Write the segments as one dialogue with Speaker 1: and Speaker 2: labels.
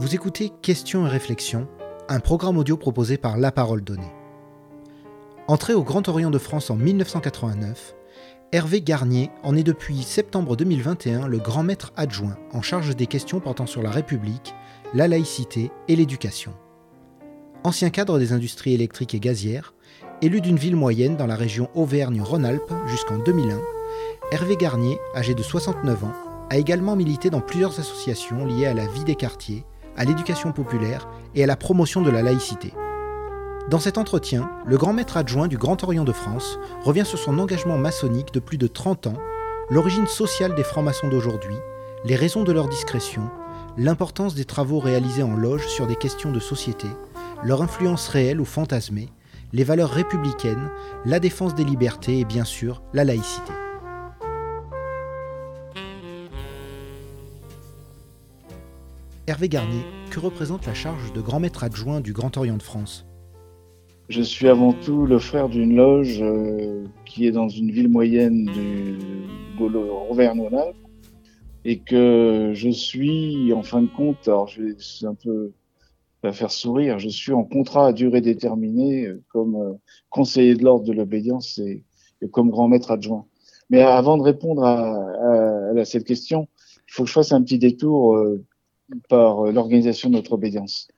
Speaker 1: Vous écoutez Questions et réflexions, un programme audio proposé par La Parole Donnée. Entré au Grand Orient de France en 1989, Hervé Garnier en est depuis septembre 2021 le grand maître adjoint en charge des questions portant sur la République, la laïcité et l'éducation. Ancien cadre des industries électriques et gazières, élu d'une ville moyenne dans la région Auvergne-Rhône-Alpes jusqu'en 2001, Hervé Garnier, âgé de 69 ans, a également milité dans plusieurs associations liées à la vie des quartiers, à l'éducation populaire et à la promotion de la laïcité. Dans cet entretien, le grand maître adjoint du Grand Orient de France revient sur son engagement maçonnique de plus de 30 ans, l'origine sociale des francs-maçons d'aujourd'hui, les raisons de leur discrétion, l'importance des travaux réalisés en loge sur des questions de société, leur influence réelle ou fantasmée, les valeurs républicaines, la défense des libertés et bien sûr la laïcité. Hervé Garnier, que représente la charge de grand maître adjoint du Grand Orient de France?
Speaker 2: Je suis avant tout le frère d'une loge euh, qui est dans une ville moyenne du auvergne et que je suis, en fin de compte, alors je vais un peu pas faire sourire, je suis en contrat à durée déterminée euh, comme euh, conseiller de l'ordre de l'obédience et, comme grand maître adjoint. Mais avant de répondre à, cette question, il faut que je fasse un petit détour par euh, l'organisation de notre obédience.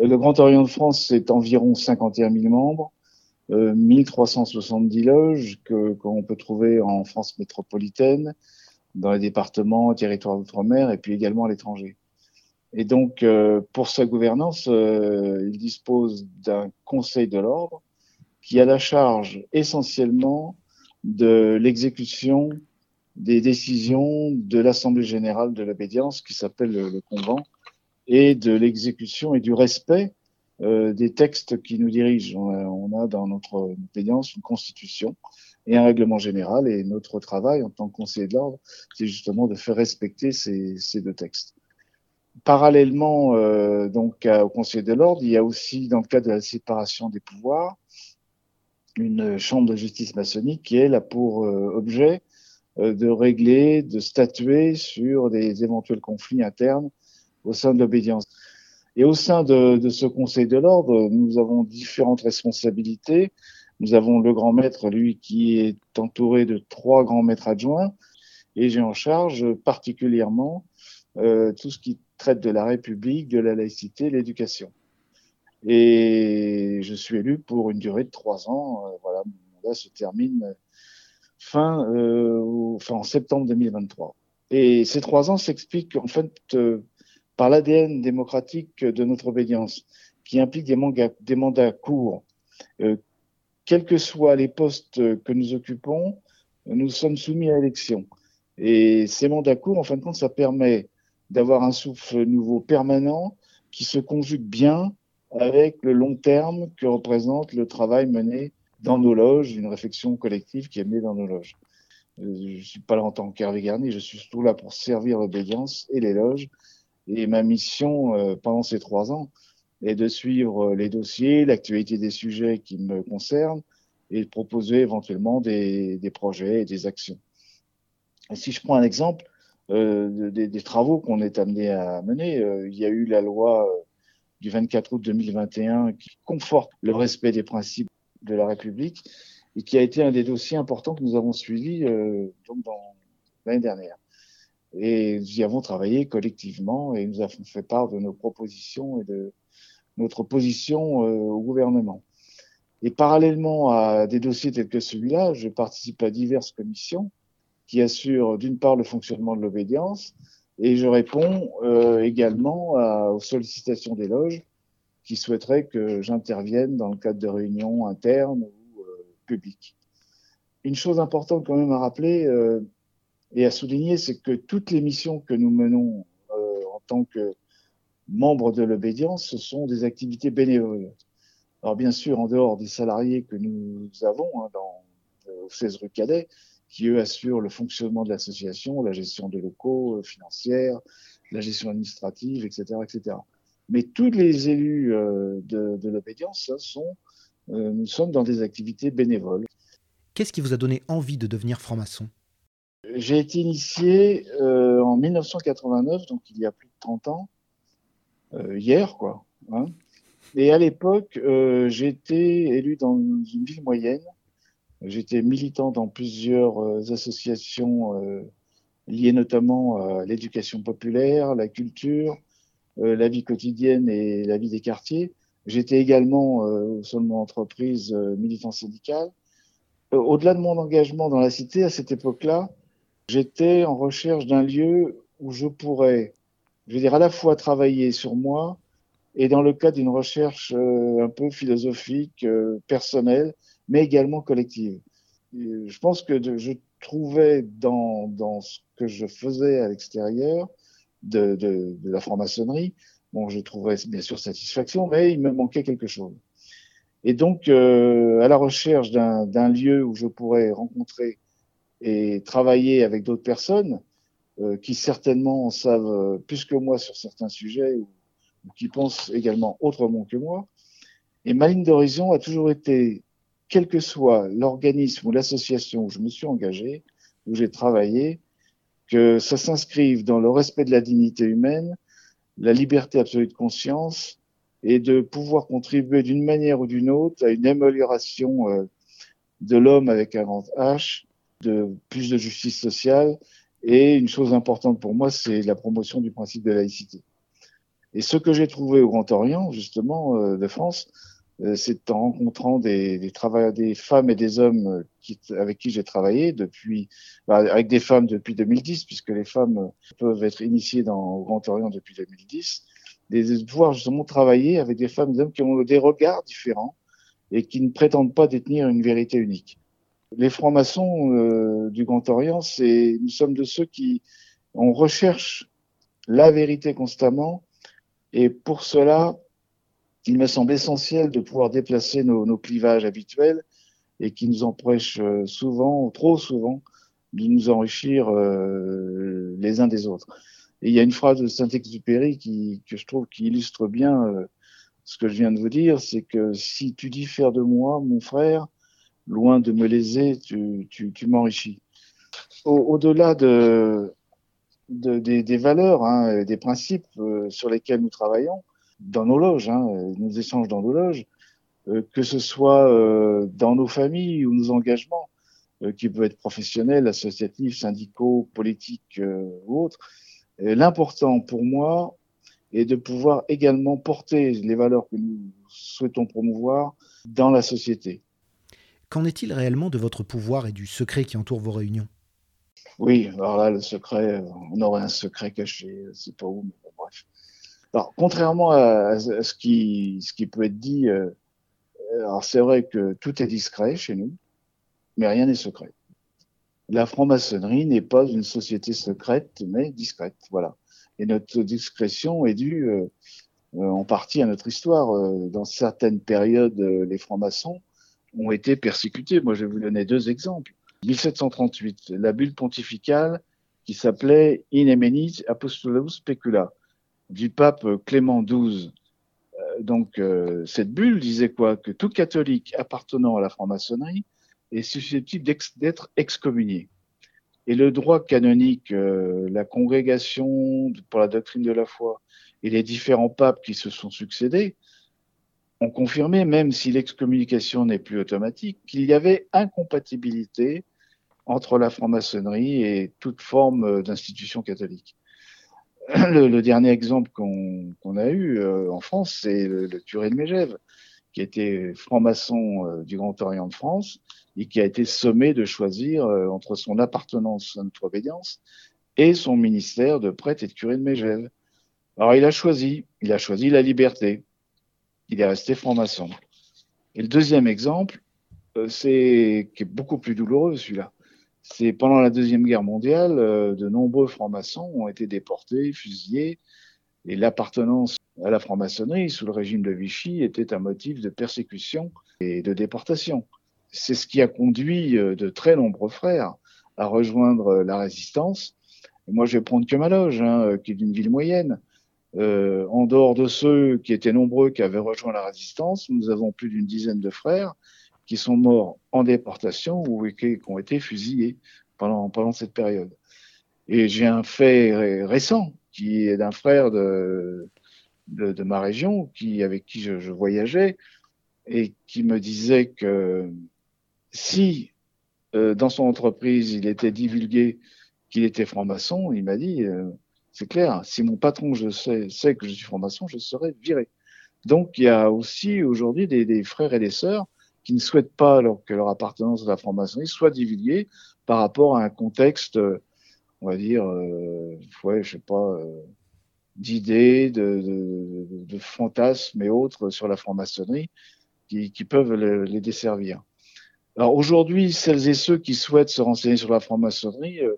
Speaker 2: Euh, le Grand Orient de France, c'est environ 51 000 membres, 1370 euh, loges que qu'on peut trouver en France métropolitaine, dans les départements, territoires d'outre-mer et puis également à l'étranger. Et donc, pour sa gouvernance, il dispose d'un conseil de l'ordre qui a la charge essentiellement de l'exécution des décisions de l'Assemblée générale de l'obédience qui s'appelle le, convent et de l'exécution et du respect euh, des textes qui nous dirigent. On a, dans notre obédience une constitution et un règlement général et notre travail en tant que conseiller de l'ordre, c'est justement de faire respecter ces, ces deux textes. Parallèlement euh, donc au conseiller de l'ordre, il y a aussi dans le cadre de la séparation des pouvoirs une chambre de justice maçonnique qui est là pour euh, objet de régler, de statuer sur des éventuels conflits internes au sein de l'obédience. Et au sein de, de ce Conseil de l'ordre, nous avons différentes responsabilités. Nous avons le grand maître, lui, qui est entouré de trois grands maîtres adjoints, et j'ai en charge particulièrement euh, tout ce qui traite de la République, de la laïcité, l'éducation. Et je suis élu pour une durée de trois ans. Euh, voilà, mon mandat se termine fin, euh, enfin, en septembre 2023. Et ces trois ans s'expliquent en fait euh, par l'ADN démocratique de notre obédience, qui implique des, des mandats courts. Euh, quels que soient les postes que nous occupons, nous sommes soumis à élection. Et ces mandats courts, en fin de compte, ça permet d'avoir un souffle nouveau permanent qui se conjugue bien avec le long terme que représente le travail mené dans nos loges, une réflexion collective qui est menée dans nos loges. Euh, je suis pas là en tant qu'Hervé Garnier, je suis surtout là pour servir l'obédience et les loges. Et ma mission euh, pendant ces trois ans est de suivre les dossiers, l'actualité des sujets qui me concernent et de proposer éventuellement des, projets et des actions. Si je prends un exemple euh, des, travaux qu'on est amené à mener, euh, il y a eu la loi euh, du 24 août 2021 qui conforte le respect des principes de la République et qui a été un des dossiers importants que nous avons suivis euh, donc dans l'année dernière. Et nous y avons travaillé collectivement et nous avons fait part de nos propositions et de notre position euh, au gouvernement. Et parallèlement à des dossiers tels que celui-là, je participe à diverses commissions qui assurent d'une part le fonctionnement de l'obédience et je réponds euh, également à, aux sollicitations des loges qui souhaiteraient que j'intervienne dans le cadre de réunions internes ou euh, publiques. Une chose importante quand même à rappeler euh, et à souligner, c'est que toutes les missions que nous menons euh, en tant que membres de l'obédience, ce sont des activités bénévoles. Alors bien sûr, en dehors des salariés que nous avons hein, dans euh, 16 rue Cadet, qui eux assurent le fonctionnement de l'association, la gestion des locaux euh, financières, la gestion administrative, etc., etc. Mais tous les élus euh, de, de l'obédience sont, euh, nous sommes dans des activités bénévoles.
Speaker 1: Qu'est-ce qui vous a donné envie de devenir franc-maçon?
Speaker 2: J'ai été initié euh, en 1989, donc il y a plus de 30 ans, hier, quoi. Hein. Et à l'époque, j'étais élu dans une ville moyenne. J'étais militant dans plusieurs associations liées notamment à l'éducation populaire, la culture, la vie quotidienne et la vie des quartiers. J'étais également sein de mon entreprise militant syndical. Au-delà de mon engagement dans la cité, à cette époque-là, j'étais en recherche d'un lieu où je pourrais, je veux dire, à la fois travailler sur moi et dans le cadre d'une recherche euh, un peu philosophique, euh, personnelle, mais également collective. je pense que je trouvais dans, dans ce que je faisais à l'extérieur de, de, de, la franc-maçonnerie, bon, je trouvais bien sûr satisfaction, mais il me manquait quelque chose. Et donc, euh, à la recherche d'un lieu où je pourrais rencontrer et travailler avec d'autres personnes euh, qui certainement en savent euh, plus que moi sur certains sujets ou, qui pensent également autrement que moi. Et ma ligne d'horizon a toujours été, quel que soit l'organisme ou l'association où je me suis engagé, où j'ai travaillé, que ça s'inscrive dans le respect de la dignité humaine, la liberté absolue de conscience et de pouvoir contribuer d'une manière ou d'une autre à une amélioration euh, de l'homme avec un grand H, de plus de justice sociale. Et une chose importante pour moi, c'est la promotion du principe de laïcité. Et ce que j'ai trouvé au Grand Orient, justement, euh, de France, c'est en rencontrant des, des, des femmes et des hommes qui, avec qui j'ai travaillé depuis, bah, avec des femmes depuis 2010, puisque les femmes peuvent être initiées dans, au Grand Orient depuis 2010, de pouvoir justement travailler avec des femmes et des hommes qui ont des regards différents et qui ne prétendent pas détenir une vérité unique. Les francs-maçons euh, du Grand Orient, c'est nous sommes de ceux qui on recherche la vérité constamment et pour cela, il me semble essentiel de pouvoir déplacer nos, clivages habituels et qui nous empêchent euh, souvent, trop souvent, de nous enrichir euh, les uns des autres. Et il y a une phrase de Saint-Exupéry que je trouve qui illustre bien euh, ce que je viens de vous dire, c'est que si tu diffères de moi, mon frère, loin de me léser, tu, m'enrichis. Au-delà de, de, des, valeurs, hein, des principes sur lesquels nous travaillons dans nos loges, hein, nos échanges dans nos loges, euh, que ce soit euh, dans nos familles ou nos engagements, euh, qui peuvent être professionnels, associatifs, syndicaux, politiques ou autres. L'important pour moi est de pouvoir également porter les valeurs que nous souhaitons promouvoir dans la société.
Speaker 1: Qu'en est-il réellement de votre pouvoir et du secret qui entoure vos réunions?
Speaker 2: Oui, alors là, le secret, on aurait un secret caché, c'est pas où, mais. Alors, contrairement à, ce, qui, ce qui peut être dit, euh, alors c'est vrai que tout est discret chez nous, mais rien n'est secret. La franc-maçonnerie n'est pas une société secrète, mais discrète, voilà. Et notre discrétion est due euh, euh, en partie à notre histoire. dans certaines périodes, les francs-maçons ont été persécutés. Moi, je vais vous donner deux exemples. 1738, la bulle pontificale qui s'appelait In Emenis Apostolus Specula du pape Clément XII. Euh, donc, euh, cette bulle disait quoi? Que tout catholique appartenant à la franc-maçonnerie est susceptible d'être excommunié. Et le droit canonique, euh, la congrégation pour la doctrine de la foi et les différents papes qui se sont succédés ont confirmé, même si l'excommunication n'est plus automatique, qu'il y avait incompatibilité entre la franc-maçonnerie et toute forme d'institution catholique. le, dernier exemple qu'on a eu euh, en France, c'est le, curé de Mégève, qui était franc-maçon euh, du Grand Orient de France et qui a été sommé de choisir euh, entre son appartenance à notre obédience et son ministère de prêtre et de curé de Mégève. Alors il a choisi, il a choisi la liberté. Il est resté franc-maçon. Et le deuxième exemple, c'est qui est beaucoup plus douloureux celui-là c'est pendant la Deuxième Guerre mondiale, euh, de nombreux francs-maçons ont été déportés, fusillés, et l'appartenance à la franc-maçonnerie sous le régime de Vichy était un motif de persécution et de déportation. C'est ce qui a conduit euh, de très nombreux frères à rejoindre la résistance. moi, je vais prendre que ma loge, hein, euh, qui est d'une ville moyenne. Euh, en dehors de ceux qui étaient nombreux qui avaient rejoint la résistance, nous avons plus d'une dizaine de frères qui sont morts en déportation ou qui, ont été fusillés pendant, pendant cette période. Et j'ai un fait récent qui est d'un frère de, de, ma région, qui, avec qui je, voyageais, et qui me disait que si euh, dans son entreprise il était divulgué qu'il était franc-maçon, il m'a dit, euh, c'est clair, si mon patron je sais, sait que je suis franc-maçon, je serai viré. Donc il y a aussi aujourd'hui des, frères et des sœurs qui ne souhaitent pas que leur appartenance à la franc-maçonnerie soit divulguée par rapport à un contexte, on va dire, euh, ouais, je sais pas, euh, d'idées, de, de, de, fantasmes et autres sur la franc-maçonnerie qui, qui, peuvent les desservir. Alors aujourd'hui, celles et ceux qui souhaitent se renseigner sur la franc-maçonnerie euh,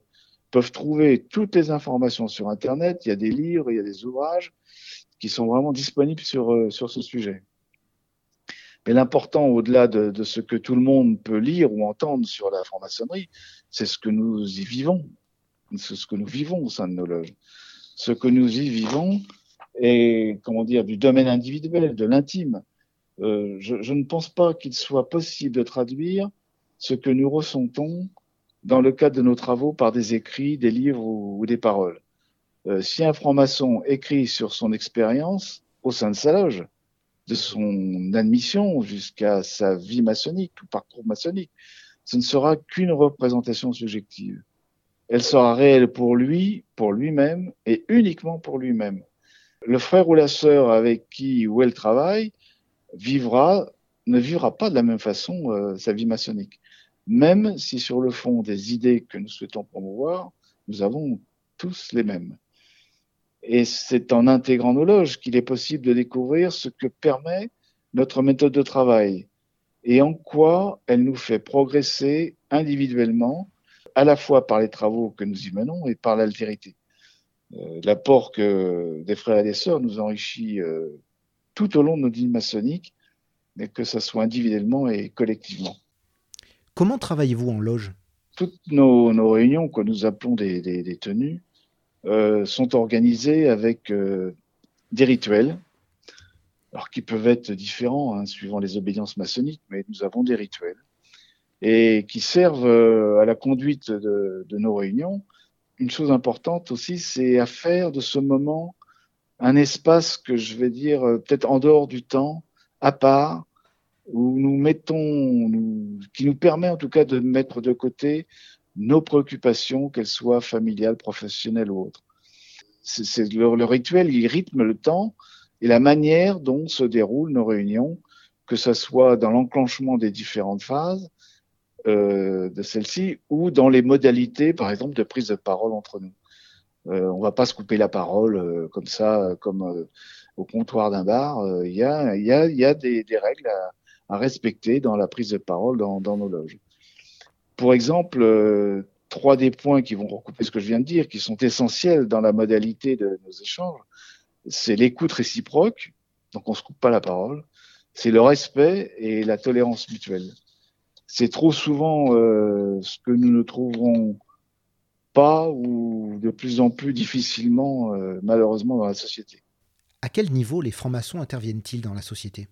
Speaker 2: peuvent trouver toutes les informations sur Internet. Il y a des livres, il y a des ouvrages qui sont vraiment disponibles sur, euh, sur ce sujet. Mais l'important, au-delà de, ce que tout le monde peut lire ou entendre sur la franc-maçonnerie, c'est ce que nous y vivons, c'est ce que nous vivons au sein de nos loges ce que nous y vivons est, comment dire, du domaine individuel, de l'intime. Euh, je, ne pense pas qu'il soit possible de traduire ce que nous ressentons dans le cadre de nos travaux par des écrits, des livres ou, ou des paroles. Euh, si un franc-maçon écrit sur son expérience au sein de sa loge, de son admission jusqu'à sa vie maçonnique ou parcours maçonnique, ce ne sera qu'une représentation subjective elle sera réelle pour lui, pour lui-même et uniquement pour lui-même. Le frère ou la sœur avec qui ou elle travaille vivra, ne vivra pas de la même façon euh, sa vie maçonnique. Même si sur le fond des idées que nous souhaitons promouvoir, nous avons tous les mêmes. Et c'est en intégrant nos loges qu'il est possible de découvrir ce que permet notre méthode de travail et en quoi elle nous fait progresser individuellement à la fois par les travaux que nous y menons et par l'altérité. Euh, L'apport que des frères et des sœurs nous enrichit euh, tout au long de nos dînes maçonniques, mais que ce soit individuellement et collectivement.
Speaker 1: Comment travaillez-vous en loge?
Speaker 2: Toutes nos, nos, réunions, que nous appelons des, des, des tenues, sont organisées avec euh, des rituels, alors qui peuvent être différents hein, suivant les obédiences maçonniques, mais nous avons des rituels et qui servent euh, à la conduite de, nos réunions. Une chose importante aussi, c'est à faire de ce moment un espace que je vais dire euh, peut-être en dehors du temps, à part, où nous mettons, qui nous permet en tout cas de mettre de côté nos préoccupations, qu'elles soient familiales, professionnelles ou autres. C'est le, le, rituel, il rythme le temps et la manière dont se déroulent nos réunions, que ce soit dans l'enclenchement des différentes phases, euh, de celle-ci ou dans les modalités, par exemple, de prise de parole entre nous. Euh, on va pas se couper la parole euh, comme ça, comme euh, au comptoir d'un bar. Euh, il y a, y, a, y, a, des, des règles à, à, respecter dans la prise de parole dans, dans nos loges. Pour exemple, trois des points qui vont recouper ce que je viens de dire, qui sont essentiels dans la modalité de nos échanges, c'est l'écoute réciproque, donc on se coupe pas la parole, c'est le respect et la tolérance mutuelle c'est trop souvent euh, ce que nous ne trouverons pas ou de plus en plus difficilement, euh, malheureusement, dans la société.
Speaker 1: À quel niveau les francs-maçons interviennent-ils dans la société?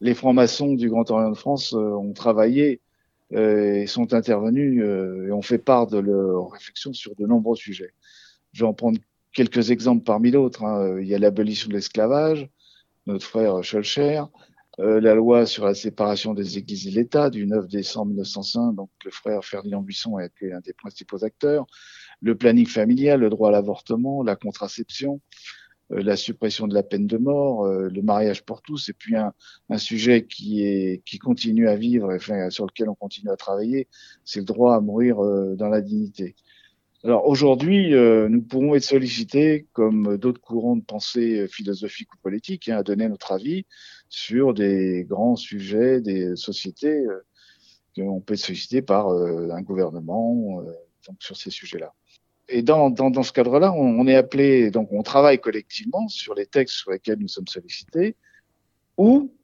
Speaker 2: Les francs-maçons du Grand Orient de France euh, ont travaillé euh, et sont intervenus euh, et ont fait part de leurs réflexions sur de nombreux sujets. Je vais en prendre quelques exemples parmi d'autres. Hein. Il y a l'abolition de l'esclavage, notre frère Schulcher, euh, la loi sur la séparation des églises et l'État du 9 décembre 1905, donc le frère Ferdinand Buisson a été un des principaux acteurs, le planning familial, le droit à l'avortement, la contraception, la suppression de la peine de mort, euh, le mariage pour tous, et puis un, sujet qui est qui continue à vivre, enfin, sur lequel on continue à travailler, c'est le droit à mourir euh, dans la dignité. Alors aujourd'hui, euh, nous pourrons être sollicités, comme d'autres courants de pensée philosophiques ou politiques, hein, à donner notre avis sur des grands sujets des sociétés euh, qu'on peut être sollicité par euh, un gouvernement euh, donc sur ces sujets-là. Et dans, dans, ce cadre-là, on, est appelé, donc on travaille collectivement sur les textes sur lesquels nous sommes sollicités, ou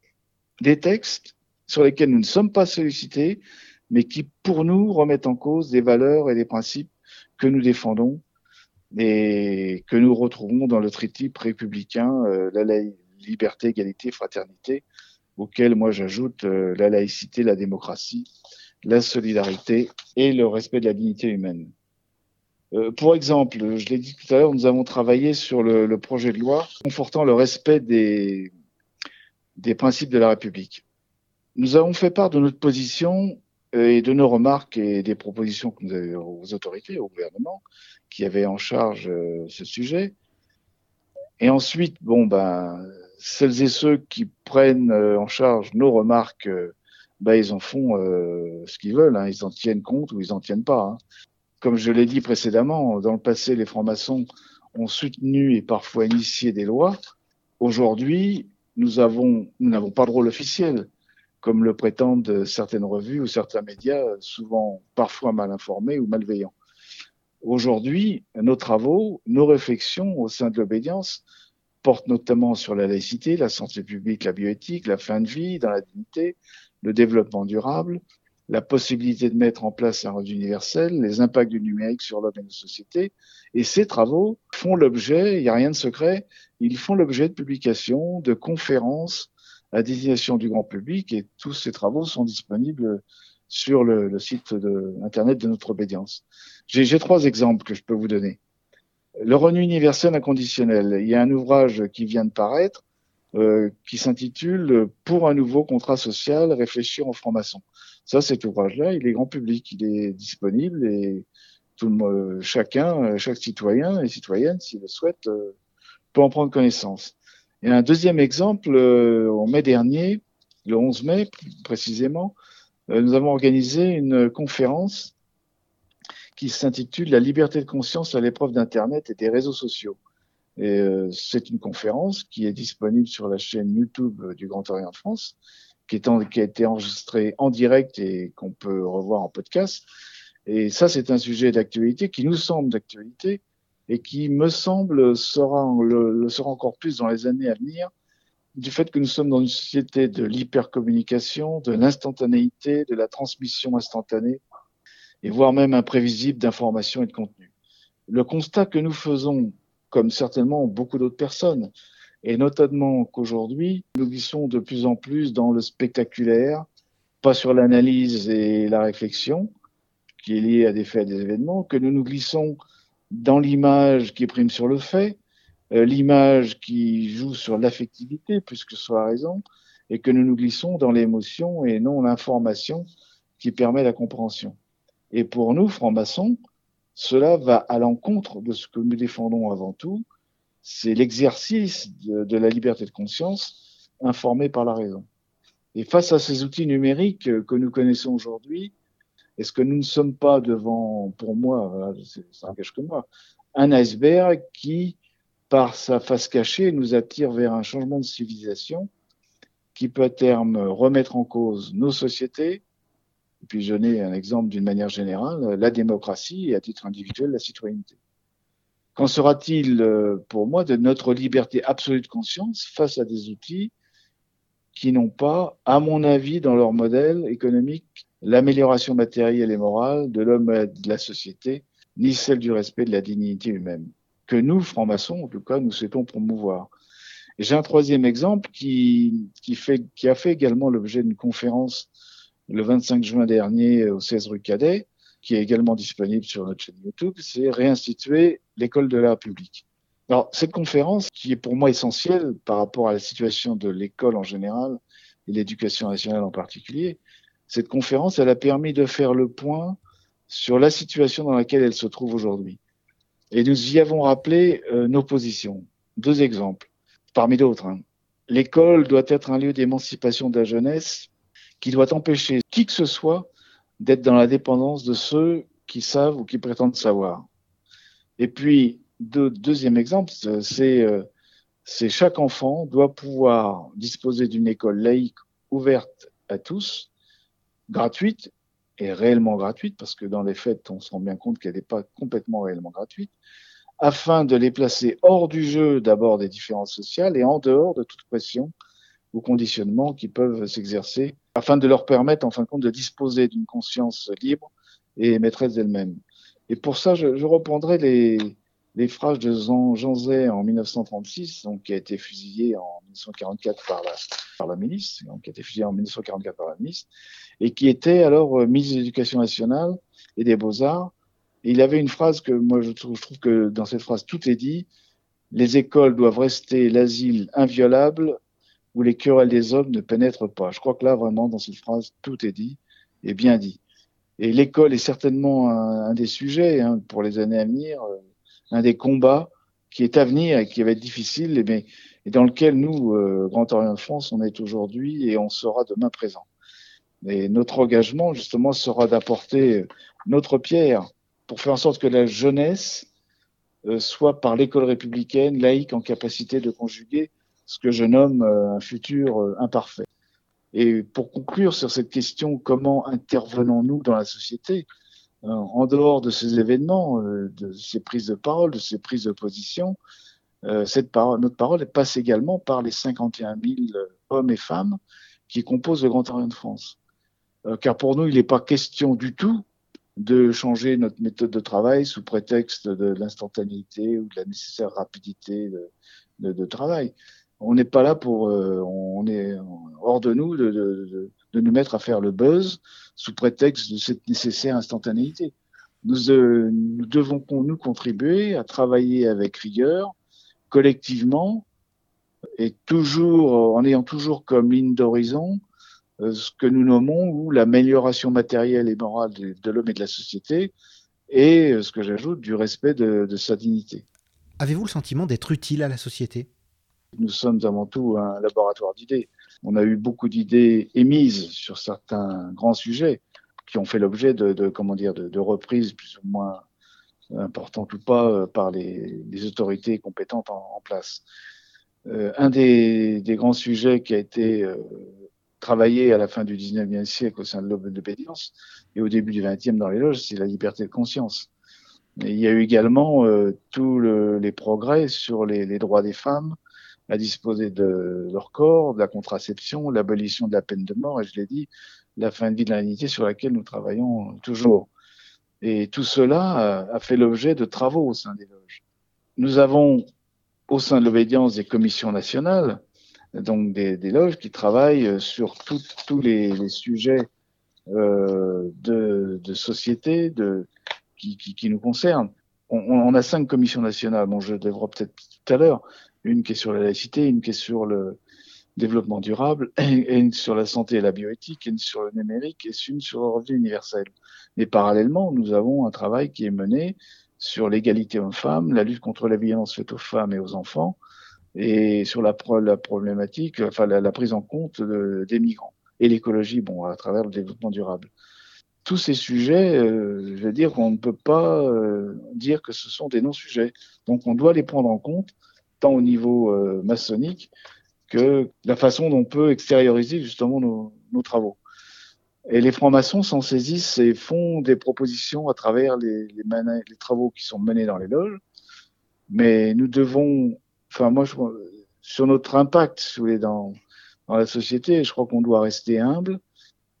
Speaker 2: des textes sur lesquels nous ne sommes pas sollicités, mais qui, pour nous, remettent en cause des valeurs et des principes que nous défendons et que nous retrouvons dans le tritipe républicain, euh, la liberté, égalité, fraternité, auquel moi j'ajoute euh, la laïcité, la démocratie, la solidarité et le respect de la dignité humaine. Euh, pour exemple, je l'ai dit tout à l'heure, nous avons travaillé sur le, le, projet de loi confortant le respect des, des principes de la République. Nous avons fait part de notre position euh, et de nos remarques et des propositions que nous avons aux autorités, au gouvernement, qui avaient en charge euh, ce sujet. Et ensuite, bon, ben, celles et ceux qui prennent en charge nos remarques, ben, ils en font euh, ce qu'ils veulent, hein. ils en tiennent compte ou ils en tiennent pas. Hein comme je l'ai dit précédemment, dans le passé, les francs-maçons ont soutenu et parfois initié des lois. Aujourd'hui, nous avons, nous n'avons pas de rôle officiel, comme le prétendent certaines revues ou certains médias, souvent parfois mal informés ou malveillants. Aujourd'hui, nos travaux, nos réflexions au sein de l'obédience portent notamment sur la laïcité, la santé publique, la bioéthique, la fin de vie dans la dignité, le développement durable, la possibilité de mettre en place un revenu universel, les impacts du numérique sur l'homme et nos sociétés. Et ces travaux font l'objet, il n'y a rien de secret, ils font l'objet de publications, de conférences à destination du grand public et tous ces travaux sont disponibles sur le, site de, internet de notre obédience. J'ai trois exemples que je peux vous donner. Le revenu universel inconditionnel. Il y a un ouvrage qui vient de paraître euh, qui s'intitule Pour un nouveau contrat social, réfléchir en franc-maçon. Ça, cet ouvrage-là, il est grand public, il est disponible et tout le, chacun, chaque citoyen et citoyenne, s'il le souhaite, euh, peut en prendre connaissance. Et un deuxième exemple, euh, en mai dernier, le 11 mai précisément, nous avons organisé une conférence qui s'intitule La liberté de conscience à l'épreuve d'Internet et des réseaux sociaux. Et euh, c'est une conférence qui est disponible sur la chaîne YouTube du Grand Orient de France, qui, est qui a été enregistrée en direct et qu'on peut revoir en podcast. Et ça, c'est un sujet d'actualité qui nous semble d'actualité et qui me semble sera le, le sera encore plus dans les années à venir du fait que nous sommes dans une société de l'hypercommunication, de l'instantanéité, de la transmission instantanée et voire même imprévisible d'informations et de contenu. Le constat que nous faisons comme certainement beaucoup d'autres personnes. Et notamment qu'aujourd'hui, nous glissons de plus en plus dans le spectaculaire, pas sur l'analyse et la réflexion, qui est liée à des faits, à des événements, que nous nous glissons dans l'image qui prime sur le fait, euh, l'image qui joue sur l'affectivité plus que sur la raison, et que nous nous glissons dans l'émotion et non l'information qui permet la compréhension. Et pour nous, francs-maçons, cela va à l'encontre de ce que nous défendons avant tout, c'est l'exercice de, la liberté de conscience informée par la raison. Et face à ces outils numériques que nous connaissons aujourd'hui, est-ce que nous ne sommes pas devant, pour moi, ça n'engage que moi, un iceberg qui, par sa face cachée, nous attire vers un changement de civilisation qui peut à terme remettre en cause nos sociétés, et puis je n'ai un exemple d'une manière générale, la démocratie et à titre individuel la citoyenneté. Qu'en sera-t-il euh, pour moi de notre liberté absolue de conscience face à des outils qui n'ont pas, à mon avis, dans leur modèle économique, l'amélioration matérielle et morale de l'homme et de la société, ni celle du respect de la dignité humaine, que nous, francs-maçons, en tout cas, nous souhaitons promouvoir. J'ai un troisième exemple qui, qui, a fait également l'objet d'une conférence le 25 juin dernier au 16 rue Cadet, qui est également disponible sur notre chaîne YouTube, c'est réinstituer l'école de l'art public. Alors, cette conférence, qui est pour moi essentielle par rapport à la situation de l'école en général et l'éducation nationale en particulier, cette conférence, elle a permis de faire le point sur la situation dans laquelle elle se trouve aujourd'hui. Et nous y avons rappelé euh, nos positions. Deux exemples, parmi d'autres. Hein. L'école doit être un lieu d'émancipation de la jeunesse qui doit empêcher qui que ce soit d'être dans la dépendance de ceux qui savent ou qui prétendent savoir. Et puis, deuxième exemple, c'est euh, c'est chaque enfant doit pouvoir disposer d'une école laïque ouverte à tous, gratuite et réellement gratuite, parce que dans les faits, on se rend bien compte qu'elle n'est pas complètement réellement gratuite, afin de les placer hors du jeu d'abord des différences sociales et en dehors de toute pression ou conditionnement qui peuvent s'exercer afin de leur permettre, en fin de compte, de disposer d'une conscience libre et maîtresse d'elle-même. Et pour ça, je, je reprendrai les, les phrases de Jean, Zay en 1936, donc, qui a été fusillé en 1944 par la, par la milice, donc, qui a été fusillé en 1944 par la milice, et qui était alors euh, ministre de l'Éducation nationale et des Beaux-Arts, il avait une phrase que moi je trouve, je trouve que dans cette phrase tout est dit. Les écoles doivent rester l'asile inviolable où les querelles des hommes ne pénètrent pas. Je crois que là vraiment dans cette phrase tout est dit et bien dit. Et l'école est certainement un, des sujets hein, pour les années à venir, euh, un des combats qui est à venir et qui va être difficile, mais et dans lequel nous, euh, Grand Orient de France, on est aujourd'hui et on sera demain présent. Et notre engagement, justement, sera d'apporter notre pierre pour faire en sorte que la jeunesse euh, soit par l'école républicaine laïque en capacité de conjuguer ce que je nomme euh, un futur euh, imparfait. Et pour conclure sur cette question, comment intervenons-nous dans la société en dehors de ces événements, de ces prises de parole, de ces prises de position, parole, notre parole passe également par les 51 000 hommes et femmes qui composent le Grand Orient de France. car pour nous, il n'est pas question du tout de changer notre méthode de travail sous prétexte de l'instantanéité ou de la nécessaire rapidité de, travail. On n'est pas là pour, euh, on est hors de nous de, de, de, nous mettre à faire le buzz sous prétexte de cette nécessaire instantanéité. Nous, euh, nous devons nous contribuer à travailler avec rigueur, collectivement, et toujours en ayant toujours comme ligne d'horizon euh, ce que nous nommons ou l'amélioration matérielle et morale de, l'homme et de la société, et euh, ce que j'ajoute du respect de, de sa dignité.
Speaker 1: Avez-vous le sentiment d'être utile à la société?
Speaker 2: Nous sommes avant tout un laboratoire d'idées. On a eu beaucoup d'idées émises sur certains grands sujets qui ont fait l'objet de, de, comment dire de, de, reprises plus ou moins importantes ou pas euh, par les, autorités compétentes en, place. Euh, un des, grands sujets qui a été euh, travaillé à la fin du 19e siècle au sein de l'obédience et au début du 20e dans les loges, c'est la liberté de conscience. Il y a eu également tous le, les progrès sur les, droits des femmes à disposer de leur corps, de la contraception, l'abolition de la peine de mort, et je l'ai dit, la fin de vie de l'indignité sur laquelle nous travaillons toujours. Et tout cela a, a fait l'objet de travaux au sein des loges. Nous avons au sein de l'obédience des commissions nationales donc des, loges qui travaillent euh, sur tous les, sujets euh, de, société qui, nous concernent. On, a cinq commissions nationales, bon, je développe peut-être tout à l'heure, une qui est sur la laïcité, une qui est sur le développement durable, et une sur la santé et la bioéthique, une sur le numérique et une sur le revenu universel. Mais parallèlement, nous avons un travail qui est mené sur l'égalité homme-femme, la lutte contre la violence faite aux femmes et aux enfants, et sur la, problématique, enfin la, prise en compte de, des migrants et l'écologie, bon, à travers le développement durable. Tous ces sujets, euh, je veux dire qu'on ne peut pas euh, dire que ce sont des non-sujets. Donc on doit les prendre en compte, tant au niveau euh, maçonnique que la façon dont on peut extérioriser justement nos, nos travaux. Et les francs-maçons s'en saisissent et font des propositions à travers les, les, les travaux qui sont menés dans les loges. Mais nous devons enfin moi, je, sur notre impact, si vous voulez, dans, dans la société, je crois qu'on doit rester humble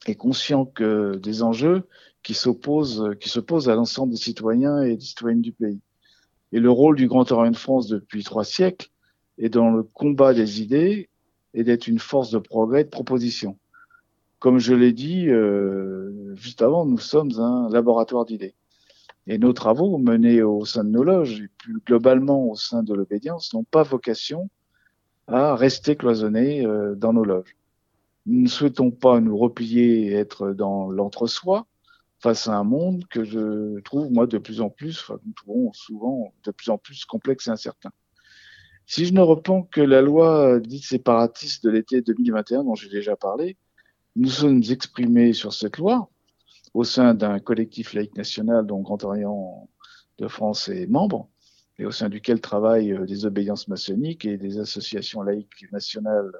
Speaker 2: et conscient que des enjeux qui s'opposent, qui se posent à l'ensemble des citoyens et des citoyennes du pays. Et le rôle du Grand Orient de France depuis trois siècles est dans le combat des idées et d'être une force de progrès, de proposition. Comme je l'ai dit euh, juste avant, nous sommes un laboratoire d'idées. Et nos travaux menés au sein de nos loges et plus globalement au sein de l'obédience n'ont pas vocation à rester cloisonnés euh, dans nos loges. Nous ne souhaitons pas nous replier et être dans l'entre-soi face à un monde que je trouve, moi, de plus en plus, enfin, nous trouvons souvent de plus en plus complexe et incertain. Si je ne reprends que la loi dite séparatiste de l'été 2021 dont j'ai déjà parlé, nous sommes exprimés sur cette loi, au sein d'un collectif laïque national dont Grand Orient de France est membre, et au sein duquel travaillent euh, des obédiences maçonniques et des associations laïques nationales,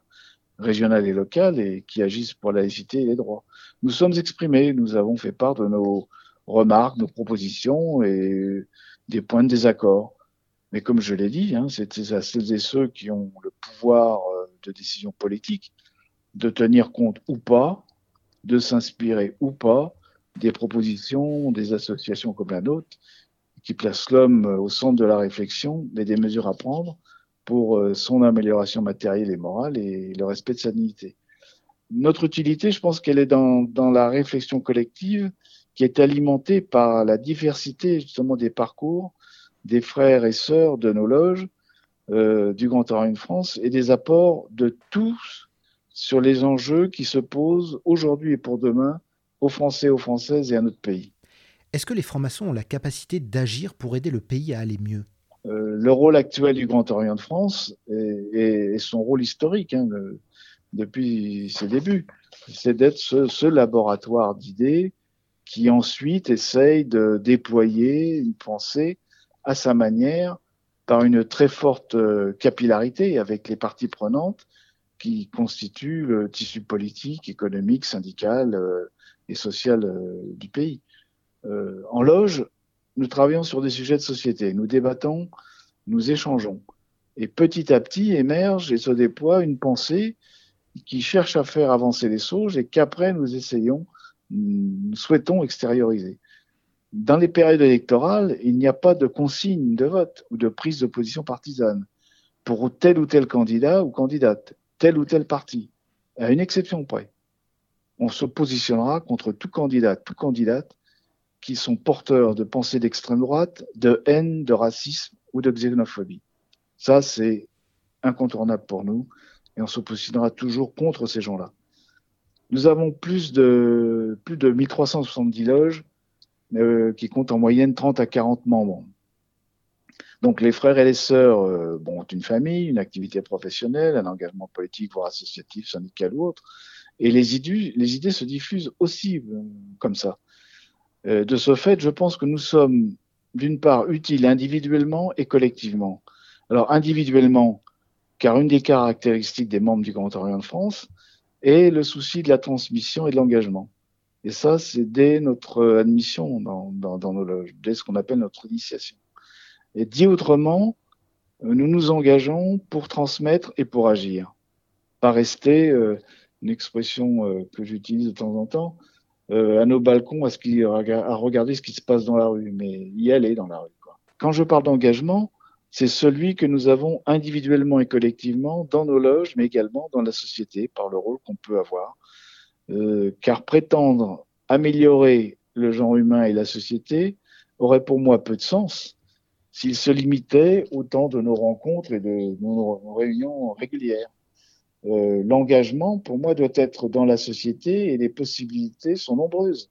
Speaker 2: régionales et locales, et qui agissent pour la laïcité et les droits. Nous sommes exprimés, nous avons fait part de nos remarques, nos propositions et des points de désaccord. Mais comme je l'ai dit, hein, c'est à celles et ceux qui ont le pouvoir euh, de décision politique de tenir compte ou pas, de s'inspirer ou pas des propositions, des associations comme la nôtre, qui placent l'homme au centre de la réflexion et des mesures à prendre pour euh, son amélioration matérielle et morale et le respect de sa dignité. Notre utilité, je pense qu'elle est dans, la réflexion collective qui est alimenté par la diversité justement des parcours des frères et sœurs de nos loges euh, du Grand Orient de France et des apports de tous sur les enjeux qui se posent aujourd'hui et pour demain aux Français, aux Françaises et à notre pays.
Speaker 1: Est-ce que les francs-maçons ont la capacité d'agir pour aider le pays à aller mieux?
Speaker 2: Le rôle actuel du Grand Orient de France et, son rôle historique hein, depuis ses débuts, c'est d'être ce, ce, laboratoire d'idées qui ensuite essaye de déployer une pensée à sa manière par une très forte euh, capillarité avec les parties prenantes qui constituent le tissu politique, économique, syndical euh, et social euh, du pays. en loge, nous travaillons sur des sujets de société, nous débattons, nous échangeons. Et petit à petit émerge et se déploie une pensée qui cherche à faire avancer les choses et qu'après nous essayons, nous souhaitons extérioriser dans les périodes électorales, il n'y a pas de consigne de vote ou de prise de position partisane pour tel ou tel candidat ou candidate, tel ou tel parti, à une exception près. On se positionnera contre tout candidat, tout candidate qui sont porteurs de pensées d'extrême droite, de haine, de racisme ou de xénophobie. Ça, c'est incontournable pour nous et on se positionnera toujours contre ces gens-là. Nous avons plus de, plus de 1370 loges euh, qui compte en moyenne 30 à 40 membres. Donc les frères et les sœurs euh, ont une famille, une activité professionnelle, un engagement politique, voire associatif, syndical ou autre. Et les idées, les idées se diffusent aussi euh, comme ça. De ce fait, je pense que nous sommes d'une part utiles individuellement et collectivement. Alors individuellement, car une des caractéristiques des membres du Grand Orient de France est le souci de la transmission et de l'engagement. Et ça, c'est dès notre admission dans, nos loges, dès ce qu'on appelle notre initiation. Et dit autrement, euh, nous nous engageons pour transmettre et pour agir. Pas rester, euh, une expression euh, que j'utilise de temps en temps, à nos balcons à, ce à regarder ce qui se passe dans la rue, mais y aller dans la rue. Quoi. Quand je parle d'engagement, c'est celui que nous avons individuellement et collectivement dans nos loges, mais également dans la société par le rôle qu'on peut avoir euh, car prétendre améliorer le genre humain et la société aurait pour moi peu de sens s'il se limitait au temps de nos rencontres et de nos réunions régulières. Euh, L'engagement, pour moi, doit être dans la société et les possibilités sont nombreuses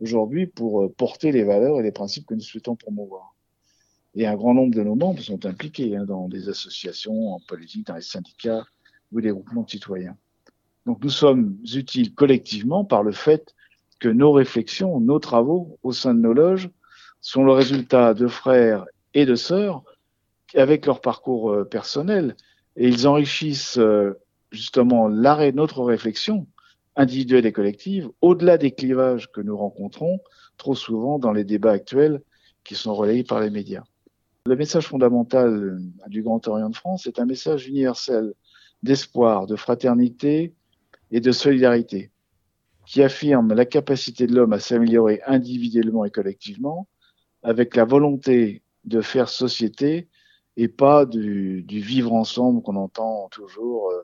Speaker 2: aujourd'hui pour euh, porter les valeurs et les principes que nous souhaitons promouvoir. Et un grand nombre de nos membres sont impliqués hein, dans des associations en politique, dans les syndicats ou des groupements de citoyens. Donc nous sommes utiles collectivement par le fait que nos réflexions, nos travaux au sein de nos loges sont le résultat de frères et de sœurs avec leur parcours euh, personnel et ils enrichissent justement l'arrêt notre réflexion individuelle et collective au-delà des clivages que nous rencontrons trop souvent dans les débats actuels qui sont relayés par les médias. Le message fondamental euh, du Grand Orient de France est un message universel d'espoir, de fraternité, et de solidarité, qui affirme la capacité de l'homme à s'améliorer individuellement et collectivement, avec la volonté de faire société et pas du, vivre ensemble qu'on entend toujours, euh,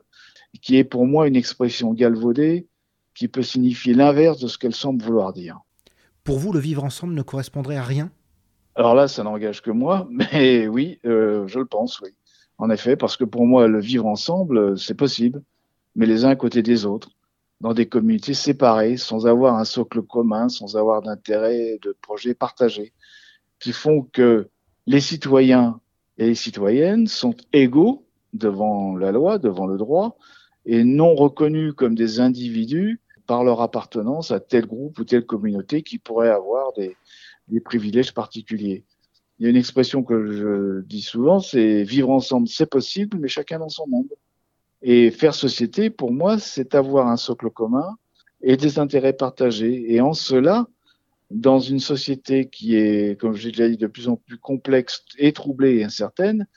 Speaker 2: qui est pour moi une expression galvaudée qui peut signifier l'inverse de ce qu'elle semble vouloir dire.
Speaker 1: Pour vous, le vivre ensemble ne correspondrait à rien?
Speaker 2: Alors là, ça n'engage que moi, mais oui, euh, je le pense, oui. En effet, parce que pour moi, le vivre ensemble, c'est possible mais les uns à côté des autres, dans des communautés séparées, sans avoir un socle commun, sans avoir d'intérêt, de projets partagés, qui font que les citoyens et les citoyennes sont égaux devant la loi, devant le droit, et non reconnus comme des individus par leur appartenance à tel groupe ou telle communauté qui pourrait avoir des, des privilèges particuliers. Il y a une expression que je dis souvent, c'est vivre ensemble, c'est possible, mais chacun dans son monde. Et faire société, pour moi, c'est avoir un socle commun et des intérêts partagés. Et en cela, dans une société qui est, comme j'ai déjà dit, de plus en plus complexe et troublée et incertaine,